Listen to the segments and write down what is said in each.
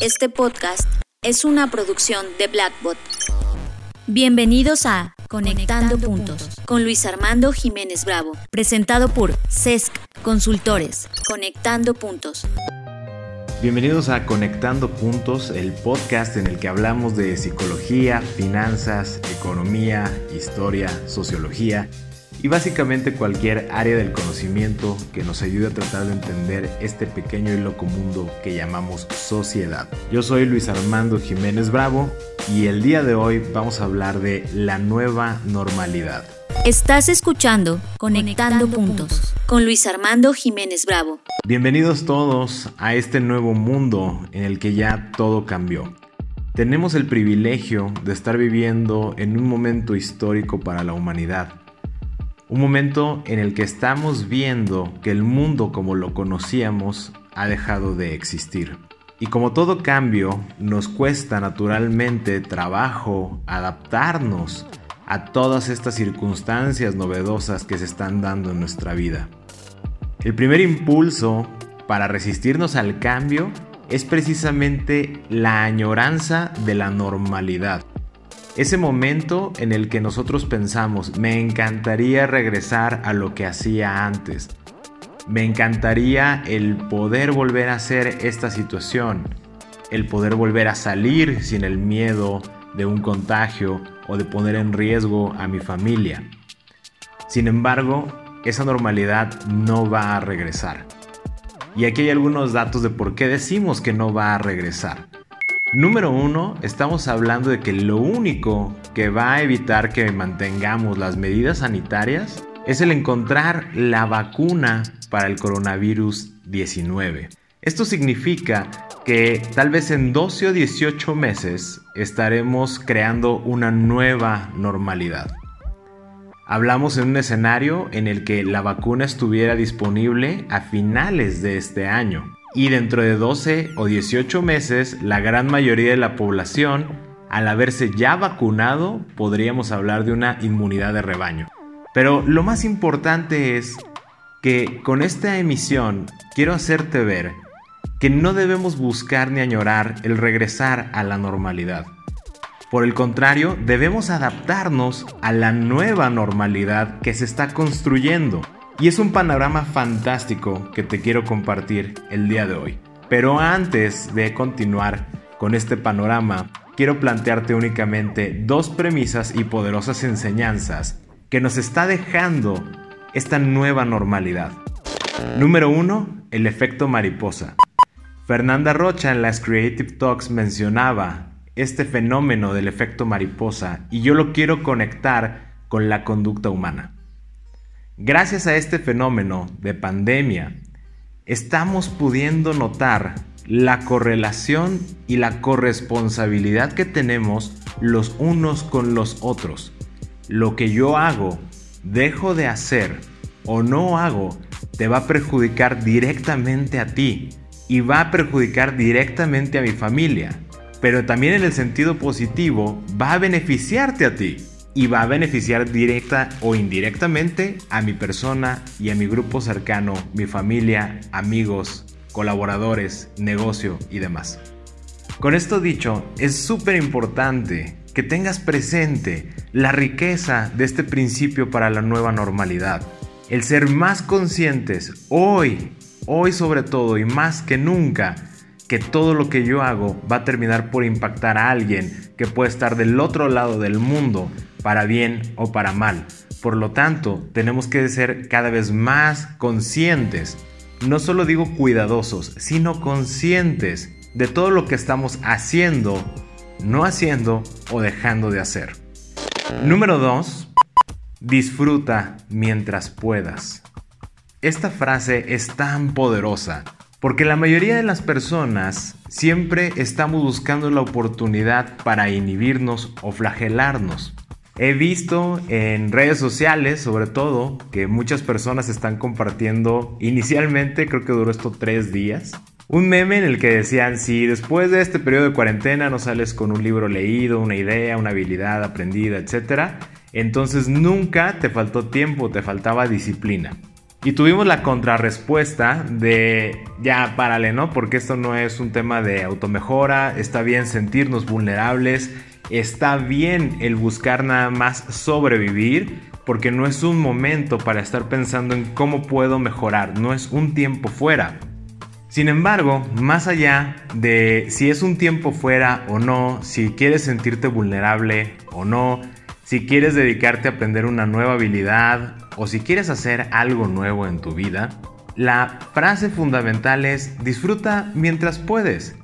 Este podcast es una producción de Blackbot. Bienvenidos a Conectando, Puntos con Luis Armando Jiménez Bravo, presentado por CESC Consultores. Conectando Puntos. Bienvenidos a Conectando Puntos, el podcast en el que hablamos de psicología, finanzas, economía, historia, sociología y básicamente cualquier área del conocimiento que nos ayude a tratar de entender este pequeño y loco mundo que llamamos sociedad. Yo soy Luis Armando Jiménez Bravo y el día de hoy vamos a hablar de la nueva normalidad. Estás escuchando Conectando, Puntos con Luis Armando Jiménez Bravo. Bienvenidos todos a este nuevo mundo en el que ya todo cambió. Tenemos el privilegio de estar viviendo en un momento histórico para la humanidad un momento en el que estamos viendo que el mundo como lo conocíamos ha dejado de existir. Y como todo cambio, nos cuesta naturalmente trabajo adaptarnos a todas estas circunstancias novedosas que se están dando en nuestra vida. El primer impulso para resistirnos al cambio es precisamente la añoranza de la normalidad. Ese momento en el que nosotros pensamos, me encantaría regresar a lo que hacía antes. Me encantaría el poder volver a hacer esta situación. El poder volver a salir sin el miedo de un contagio o de poner en riesgo a mi familia. Sin embargo, esa normalidad no va a regresar. Y aquí hay algunos datos de por qué decimos que no va a regresar. Número uno, estamos hablando de que lo único que va a evitar que mantengamos las medidas sanitarias es el encontrar la vacuna para el coronavirus 19. Esto significa que tal vez en 12 o 18 meses estaremos creando una nueva normalidad. Hablamos en un escenario en el que la vacuna estuviera disponible a finales de este año y dentro de 12 o 18 meses la gran mayoría de la población, al haberse ya vacunado, podríamos hablar de una inmunidad de rebaño. Pero lo más importante es que con esta emisión quiero hacerte ver que no debemos buscar ni añorar el regresar a la normalidad. Por el contrario, debemos adaptarnos a la nueva normalidad que se está construyendo y es un panorama fantástico que te quiero compartir el día de hoy. Pero antes de continuar con este panorama, quiero plantearte únicamente dos premisas y poderosas enseñanzas que nos está dejando esta nueva normalidad. Número 1. El efecto mariposa. Fernanda Rocha en las Creative Talks mencionaba este fenómeno del efecto mariposa y yo lo quiero conectar con la conducta humana. Gracias a este fenómeno de pandemia, estamos pudiendo notar la correlación y la corresponsabilidad que tenemos los unos con los otros. Lo que yo hago, dejo de hacer o no hago, te va a perjudicar directamente a ti y va a perjudicar directamente a mi familia. Pero también en el sentido positivo, va a beneficiarte a ti y va a beneficiar directa o indirectamente a mi persona y a mi grupo cercano, mi familia, amigos, colaboradores, negocio y demás. Con esto dicho, es súper importante que tengas presente la riqueza de este principio para la nueva normalidad. El ser más conscientes hoy, hoy sobre todo y más que nunca, que todo lo que yo hago va a terminar por impactar a alguien que puede estar del otro lado del mundo para bien o para mal. Por lo tanto, tenemos que ser cada vez más conscientes, no solo digo cuidadosos, sino conscientes de todo lo que estamos haciendo, no haciendo o dejando de hacer. Número 2. Disfruta mientras puedas. Esta frase es tan poderosa porque la mayoría de las personas siempre estamos buscando la oportunidad para inhibirnos o flagelarnos. He visto en redes sociales, sobre todo, que muchas personas están compartiendo, inicialmente creo que duró esto tres días, un meme en el que decían, si después de este periodo de cuarentena no sales con un libro leído, una idea, una habilidad aprendida, etc., entonces nunca te faltó tiempo, te faltaba disciplina. Y tuvimos la contrarrespuesta de ya párale, ¿no? Porque esto no es un tema de automejora, está bien sentirnos vulnerables, está bien el buscar nada más sobrevivir, porque no es un momento para estar pensando en cómo puedo mejorar, no es un tiempo fuera. Sin embargo, más allá de si es un tiempo fuera o no, si quieres sentirte vulnerable o no, si quieres dedicarte a aprender una nueva habilidad o si quieres hacer algo nuevo en tu vida, la frase fundamental es disfruta mientras puedes.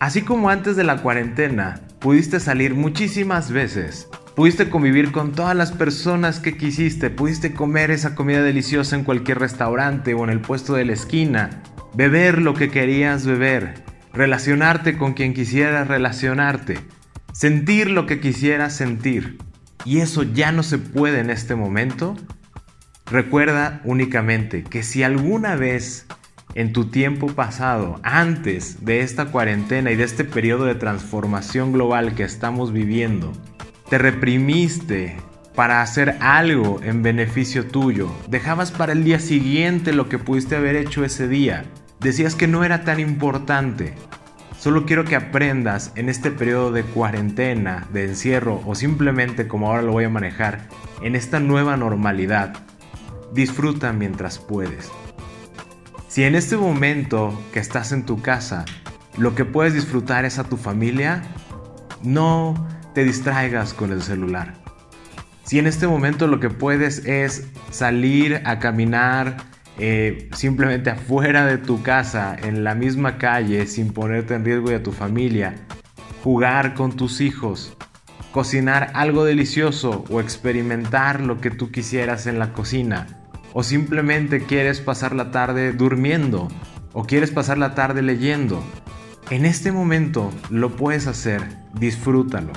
Así como antes de la cuarentena pudiste salir muchísimas veces, pudiste convivir con todas las personas que quisiste, pudiste comer esa comida deliciosa en cualquier restaurante o en el puesto de la esquina, beber lo que querías beber, relacionarte con quien quisieras relacionarte, sentir lo que quisieras sentir, y eso ya no se puede en este momento, recuerda únicamente que si alguna vez en tu tiempo pasado, antes de esta cuarentena y de este periodo de transformación global que estamos viviendo, te reprimiste para hacer algo en beneficio tuyo, dejabas para el día siguiente lo que pudiste haber hecho ese día, Decías que no era tan importante. Solo quiero que aprendas en este periodo de cuarentena, de encierro o simplemente como ahora lo voy a manejar, en esta nueva normalidad. Disfruta mientras puedes. Si en este momento que estás en tu casa, lo que puedes disfrutar es a tu familia, no te distraigas con el celular. Si en este momento lo que puedes es salir a caminar, eh, simplemente afuera de tu casa, en la misma calle, sin ponerte en riesgo y a tu familia, jugar con tus hijos, cocinar algo delicioso o experimentar lo que tú quisieras en la cocina, o simplemente quieres pasar la tarde durmiendo, o quieres pasar la tarde leyendo. En este momento lo puedes hacer, disfrútalo.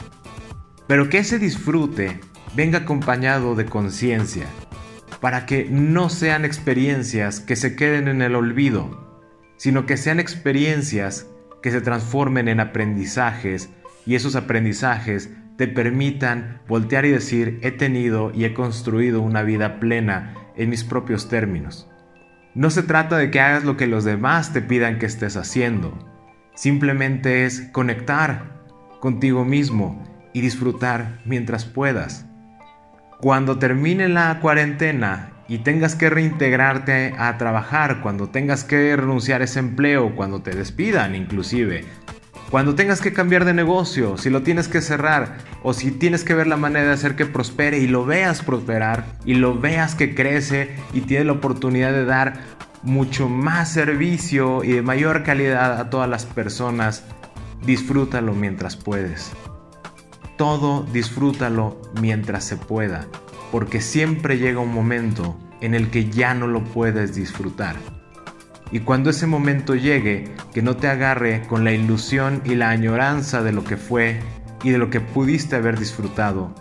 Pero que ese disfrute venga acompañado de conciencia, para que no sean experiencias que se queden en el olvido, sino que sean experiencias que se transformen en aprendizajes y esos aprendizajes te permitan voltear y decir he tenido y he construido una vida plena en mis propios términos. No se trata de que hagas lo que los demás te pidan que estés haciendo, simplemente es conectar contigo mismo y disfrutar mientras puedas. Cuando termine la cuarentena y tengas que reintegrarte a trabajar, cuando tengas que renunciar a ese empleo, cuando te despidan inclusive, cuando tengas que cambiar de negocio, si lo tienes que cerrar o si tienes que ver la manera de hacer que prospere y lo veas prosperar y lo veas que crece y tiene la oportunidad de dar mucho más servicio y de mayor calidad a todas las personas, disfrútalo mientras puedes todo disfrútalo mientras se pueda, porque siempre llega un momento en el que ya no lo puedes disfrutar. Y cuando ese momento llegue, que no te agarre con la ilusión y la añoranza de lo que fue y de lo que pudiste haber disfrutado,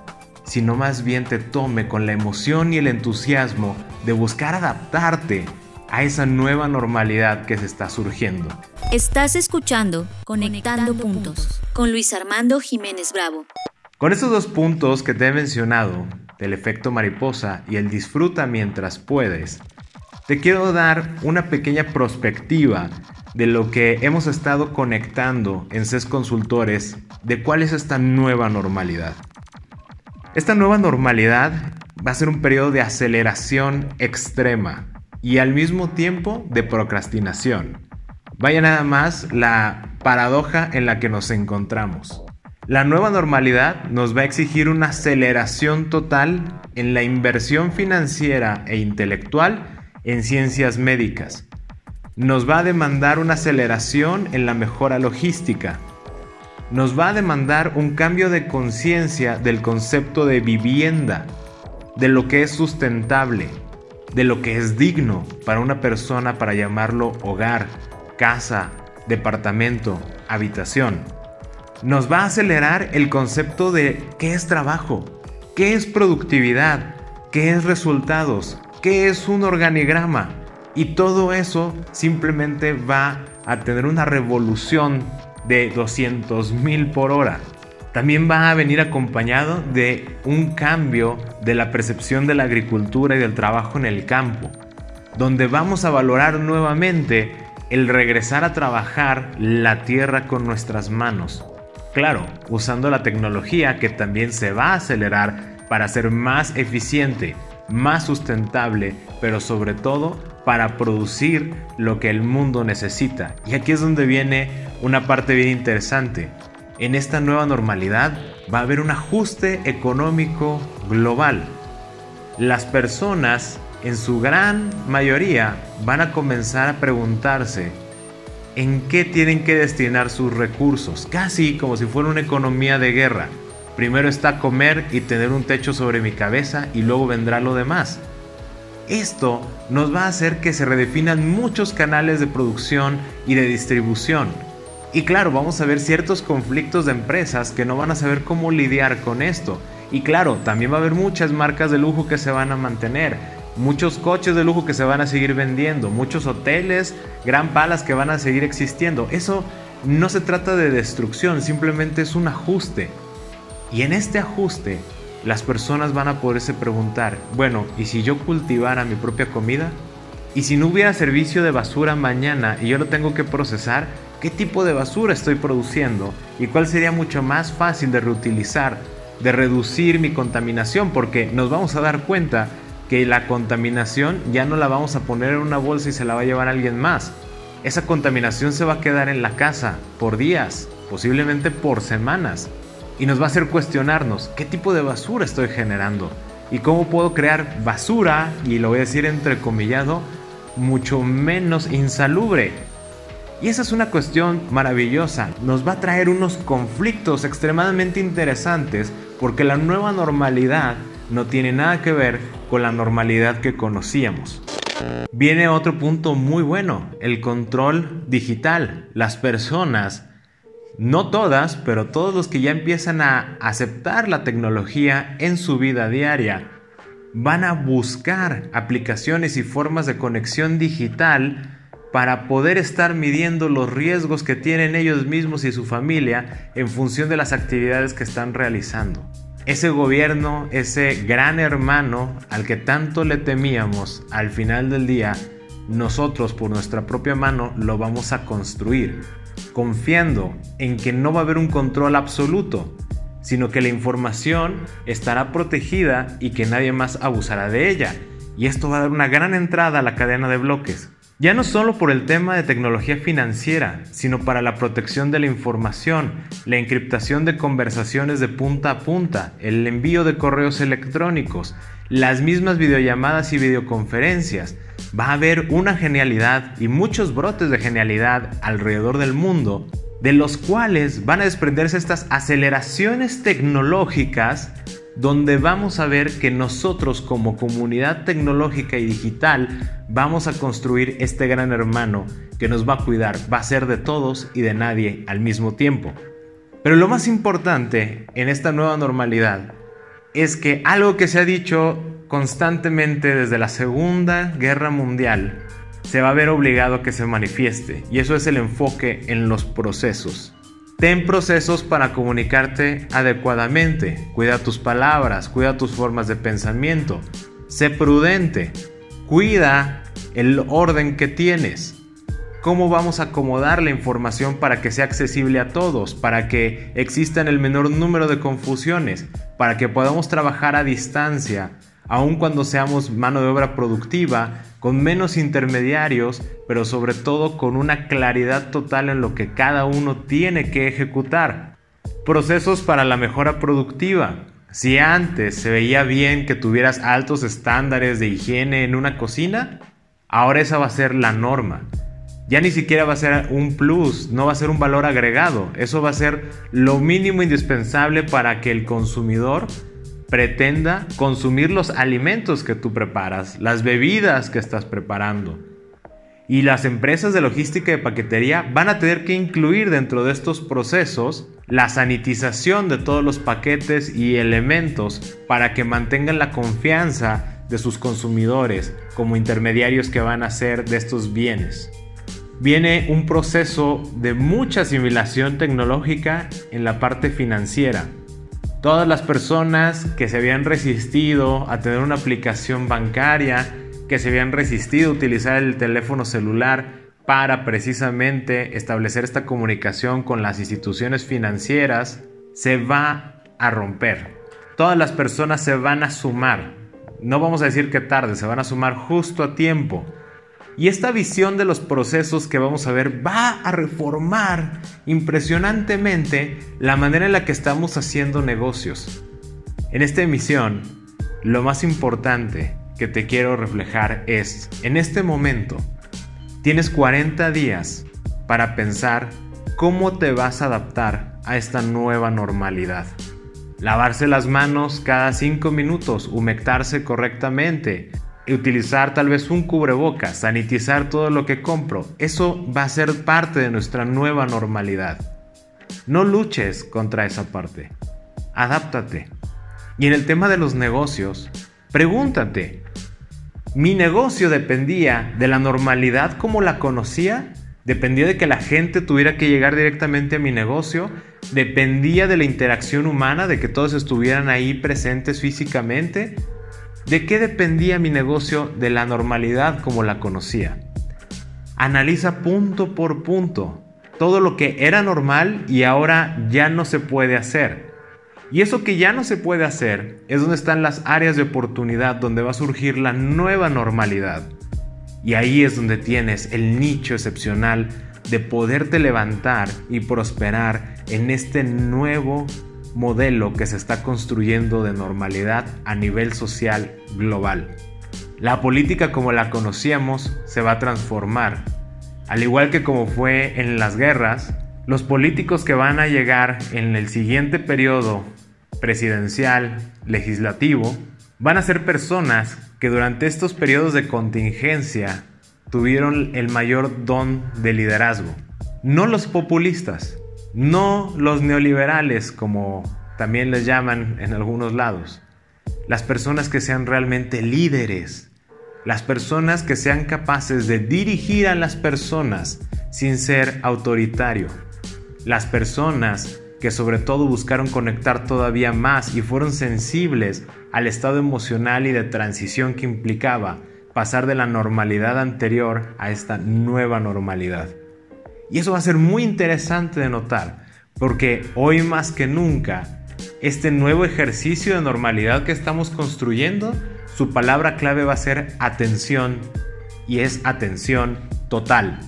sino más bien te tome con la emoción y el entusiasmo de buscar adaptarte a esa nueva normalidad que se está surgiendo. Estás escuchando Conectando, puntos con Luis Armando Jiménez Bravo. Con estos dos puntos que te he mencionado, el efecto mariposa y el disfruta mientras puedes, te quiero dar una pequeña perspectiva de lo que hemos estado conectando en CES Consultores de cuál es esta nueva normalidad. Esta nueva normalidad va a ser un periodo de aceleración extrema y al mismo tiempo de procrastinación. Vaya nada más la paradoja en la que nos encontramos. La nueva normalidad nos va a exigir una aceleración total en la inversión financiera e intelectual en ciencias médicas. Nos va a demandar una aceleración en la mejora logística. Nos va a demandar un cambio de conciencia del concepto de vivienda, de lo que es sustentable, de lo que es digno para una persona para llamarlo hogar, casa, departamento, habitación nos va a acelerar el concepto de qué es trabajo, qué es productividad, qué es resultados, qué es un organigrama. Y todo eso simplemente va a tener una revolución de 200 mil por hora. También va a venir acompañado de un cambio de la percepción de la agricultura y del trabajo en el campo. donde vamos a valorar nuevamente el regresar a trabajar la tierra con nuestras manos. Claro, usando la tecnología que también se va a acelerar para ser más eficiente, más sustentable, pero sobre todo para producir lo que el mundo necesita. Y aquí es donde viene una parte bien interesante. En esta nueva normalidad va a haber un ajuste económico global. Las personas, en su gran mayoría, van a comenzar a preguntarse en qué tienen que destinar sus recursos, casi como si fuera una economía de guerra. Primero está comer y tener un techo sobre mi cabeza y luego vendrá lo demás. Esto nos va a hacer que se redefinan muchos canales de producción y de distribución. Y claro, vamos a ver ciertos conflictos de empresas que no van a saber cómo lidiar con esto. Y claro, también va a haber muchas marcas de lujo que se van a mantener, muchos coches de lujo que se van a seguir vendiendo, muchos hoteles, gran palas que van a seguir existiendo. Eso no se trata de destrucción, simplemente es un ajuste. Y en este ajuste las personas van a poderse preguntar, bueno, ¿y si yo cultivara mi propia comida? ¿Y si no hubiera servicio de basura mañana y yo lo tengo que procesar? ¿Qué tipo de basura estoy produciendo? ¿Y cuál sería mucho más fácil de reutilizar, de reducir mi contaminación? Porque nos vamos a dar cuenta que la contaminación ya no la vamos a poner en una bolsa y se la va a llevar alguien más. Esa contaminación se va a quedar en la casa por días, posiblemente por semanas y nos va a hacer cuestionarnos qué tipo de basura estoy generando y cómo puedo crear basura, y lo voy a decir entrecomillado, mucho menos insalubre. Y esa es una cuestión maravillosa, nos va a traer unos conflictos extremadamente interesantes porque la nueva normalidad no tiene nada que ver con la normalidad que conocíamos. Viene otro punto muy bueno, el control digital. Las personas no todas, pero todos los que ya empiezan a aceptar la tecnología en su vida diaria, van a buscar aplicaciones y formas de conexión digital para poder estar midiendo los riesgos que tienen ellos mismos y su familia en función de las actividades que están realizando. Ese gobierno, ese gran hermano al que tanto le temíamos, al final del día, nosotros por nuestra propia mano lo vamos a construir confiando en que no va a haber un control absoluto, sino que la información estará protegida y que nadie más abusará de ella. Y esto va a dar una gran entrada a la cadena de bloques. Ya no solo por el tema de tecnología financiera, sino para la protección de la información, la encriptación de conversaciones de punta a punta, el envío de correos electrónicos, las mismas videollamadas y videoconferencias. Va a haber una genialidad y muchos brotes de genialidad alrededor del mundo, de los cuales van a desprenderse estas aceleraciones tecnológicas donde vamos a ver que nosotros como comunidad tecnológica y digital vamos a construir este gran hermano que nos va a cuidar, va a ser de todos y de nadie al mismo tiempo. Pero lo más importante en esta nueva normalidad es que algo que se ha dicho constantemente desde la Segunda Guerra Mundial se va a ver obligado a que se manifieste y eso es el enfoque en los procesos. Ten procesos para comunicarte adecuadamente. Cuida tus palabras, cuida tus formas de pensamiento. Sé prudente. Cuida el orden que tienes. ¿Cómo vamos a acomodar la información para que sea accesible a todos? Para que existan el menor número de confusiones. Para que podamos trabajar a distancia aun cuando seamos mano de obra productiva, con menos intermediarios, pero sobre todo con una claridad total en lo que cada uno tiene que ejecutar. Procesos para la mejora productiva. Si antes se veía bien que tuvieras altos estándares de higiene en una cocina, ahora esa va a ser la norma. Ya ni siquiera va a ser un plus, no va a ser un valor agregado. Eso va a ser lo mínimo indispensable para que el consumidor pretenda consumir los alimentos que tú preparas, las bebidas que estás preparando. Y las empresas de logística y paquetería van a tener que incluir dentro de estos procesos la sanitización de todos los paquetes y elementos para que mantengan la confianza de sus consumidores como intermediarios que van a ser de estos bienes. Viene un proceso de mucha asimilación tecnológica en la parte financiera Todas las personas que se habían resistido a tener una aplicación bancaria, que se habían resistido a utilizar el teléfono celular para precisamente establecer esta comunicación con las instituciones financieras, se va a romper. Todas las personas se van a sumar. No vamos a decir que tarde, se van a sumar justo a tiempo. Y esta visión de los procesos que vamos a ver va a reformar impresionantemente la manera en la que estamos haciendo negocios. En esta emisión, lo más importante que te quiero reflejar es, en este momento, tienes 40 días para pensar cómo te vas a adaptar a esta nueva normalidad. Lavarse las manos cada 5 minutos, humectarse correctamente, utilizar tal vez un cubrebocas, sanitizar todo lo que compro. Eso va a ser parte de nuestra nueva normalidad. No luches contra esa parte. Adáptate. Y en el tema de los negocios, pregúntate, ¿mi negocio dependía de la normalidad como la conocía? ¿Dependía de que la gente tuviera que llegar directamente a mi negocio? ¿Dependía de la interacción humana, de que todos estuvieran ahí presentes físicamente? ¿De qué dependía mi negocio de la normalidad como la conocía? Analiza punto por punto todo lo que era normal y ahora ya no se puede hacer. Y eso que ya no se puede hacer es donde están las áreas de oportunidad donde va a surgir la nueva normalidad. Y ahí es donde tienes el nicho excepcional de poderte levantar y prosperar en este nuevo modelo que se está construyendo de normalidad a nivel social global. La política como la conocíamos se va a transformar. Al igual que como fue en las guerras, los políticos que van a llegar en el siguiente periodo presidencial, legislativo, van a ser personas que durante estos periodos de contingencia tuvieron el mayor don de liderazgo. No los populistas, no los neoliberales como también les llaman en algunos lados. Las personas que sean realmente líderes. Las personas que sean capaces de dirigir a las personas sin ser autoritario. Las personas que sobre todo buscaron conectar todavía más y fueron sensibles al estado emocional y de transición que implicaba pasar de la normalidad anterior a esta nueva normalidad. Y eso va a ser muy interesante de notar, porque hoy más que nunca, este nuevo ejercicio de normalidad que estamos construyendo, su palabra clave va a ser atención, y es atención total.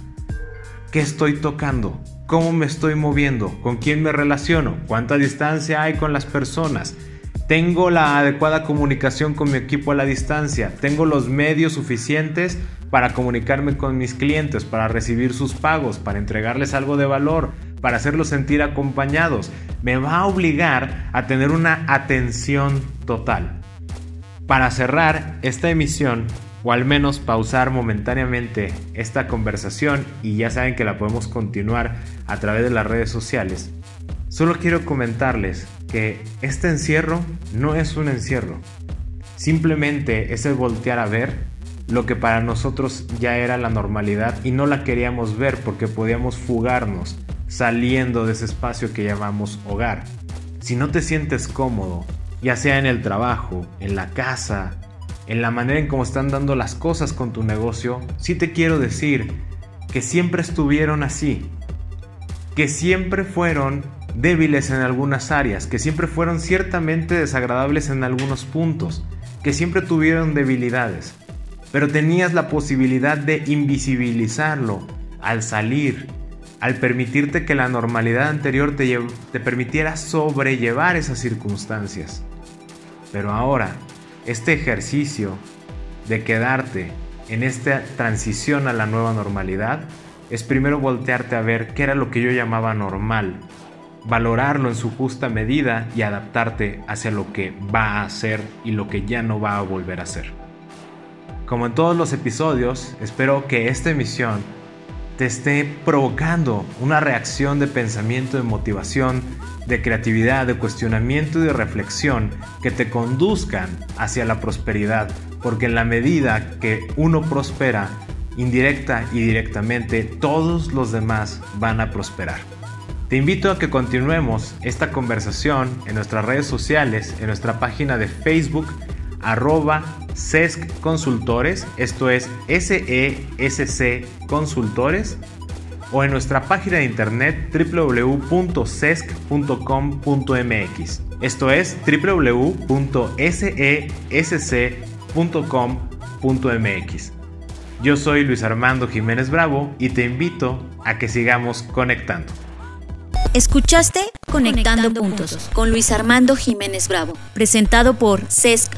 ¿Qué estoy tocando? ¿Cómo me estoy moviendo? ¿Con quién me relaciono? ¿Cuánta distancia hay con las personas? ¿Tengo la adecuada comunicación con mi equipo a la distancia? ¿Tengo los medios suficientes para comunicarme con mis clientes, para recibir sus pagos, para entregarles algo de valor, para hacerlos sentir acompañados. Me va a obligar a tener una atención total. Para cerrar esta emisión, o al menos pausar momentáneamente esta conversación, y ya saben que la podemos continuar a través de las redes sociales, solo quiero comentarles que este encierro no es un encierro. Simplemente es el voltear a ver lo que para nosotros ya era la normalidad y no la queríamos ver porque podíamos fugarnos saliendo de ese espacio que llamamos hogar. Si no te sientes cómodo, ya sea en el trabajo, en la casa, en la manera en cómo están dando las cosas con tu negocio, sí te quiero decir que siempre estuvieron así, que siempre fueron débiles en algunas áreas, que siempre fueron ciertamente desagradables en algunos puntos, que siempre tuvieron debilidades pero tenías la posibilidad de invisibilizarlo al salir, al permitirte que la normalidad anterior te, permitiera sobrellevar esas circunstancias. Pero ahora, este ejercicio de quedarte en esta transición a la nueva normalidad es primero voltearte a ver qué era lo que yo llamaba normal, valorarlo en su justa medida y adaptarte hacia lo que va a ser y lo que ya no va a volver a ser. Como en todos los episodios, espero que esta emisión te esté provocando una reacción de pensamiento, de motivación, de creatividad, de cuestionamiento y de reflexión que te conduzcan hacia la prosperidad, porque en la medida que uno prospera, indirecta y directamente, todos los demás van a prosperar. Te invito a que continuemos esta conversación en nuestras redes sociales, en nuestra página de Facebook, arroba SESC Consultores, esto es SESC Consultores, o en nuestra página de internet www.sesc.com.mx. Esto es www.sesc.com.mx. Yo soy Luis Armando Jiménez Bravo y te invito a que sigamos conectando. Escuchaste Conectando, puntos, con Luis Armando Jiménez Bravo, presentado por CESC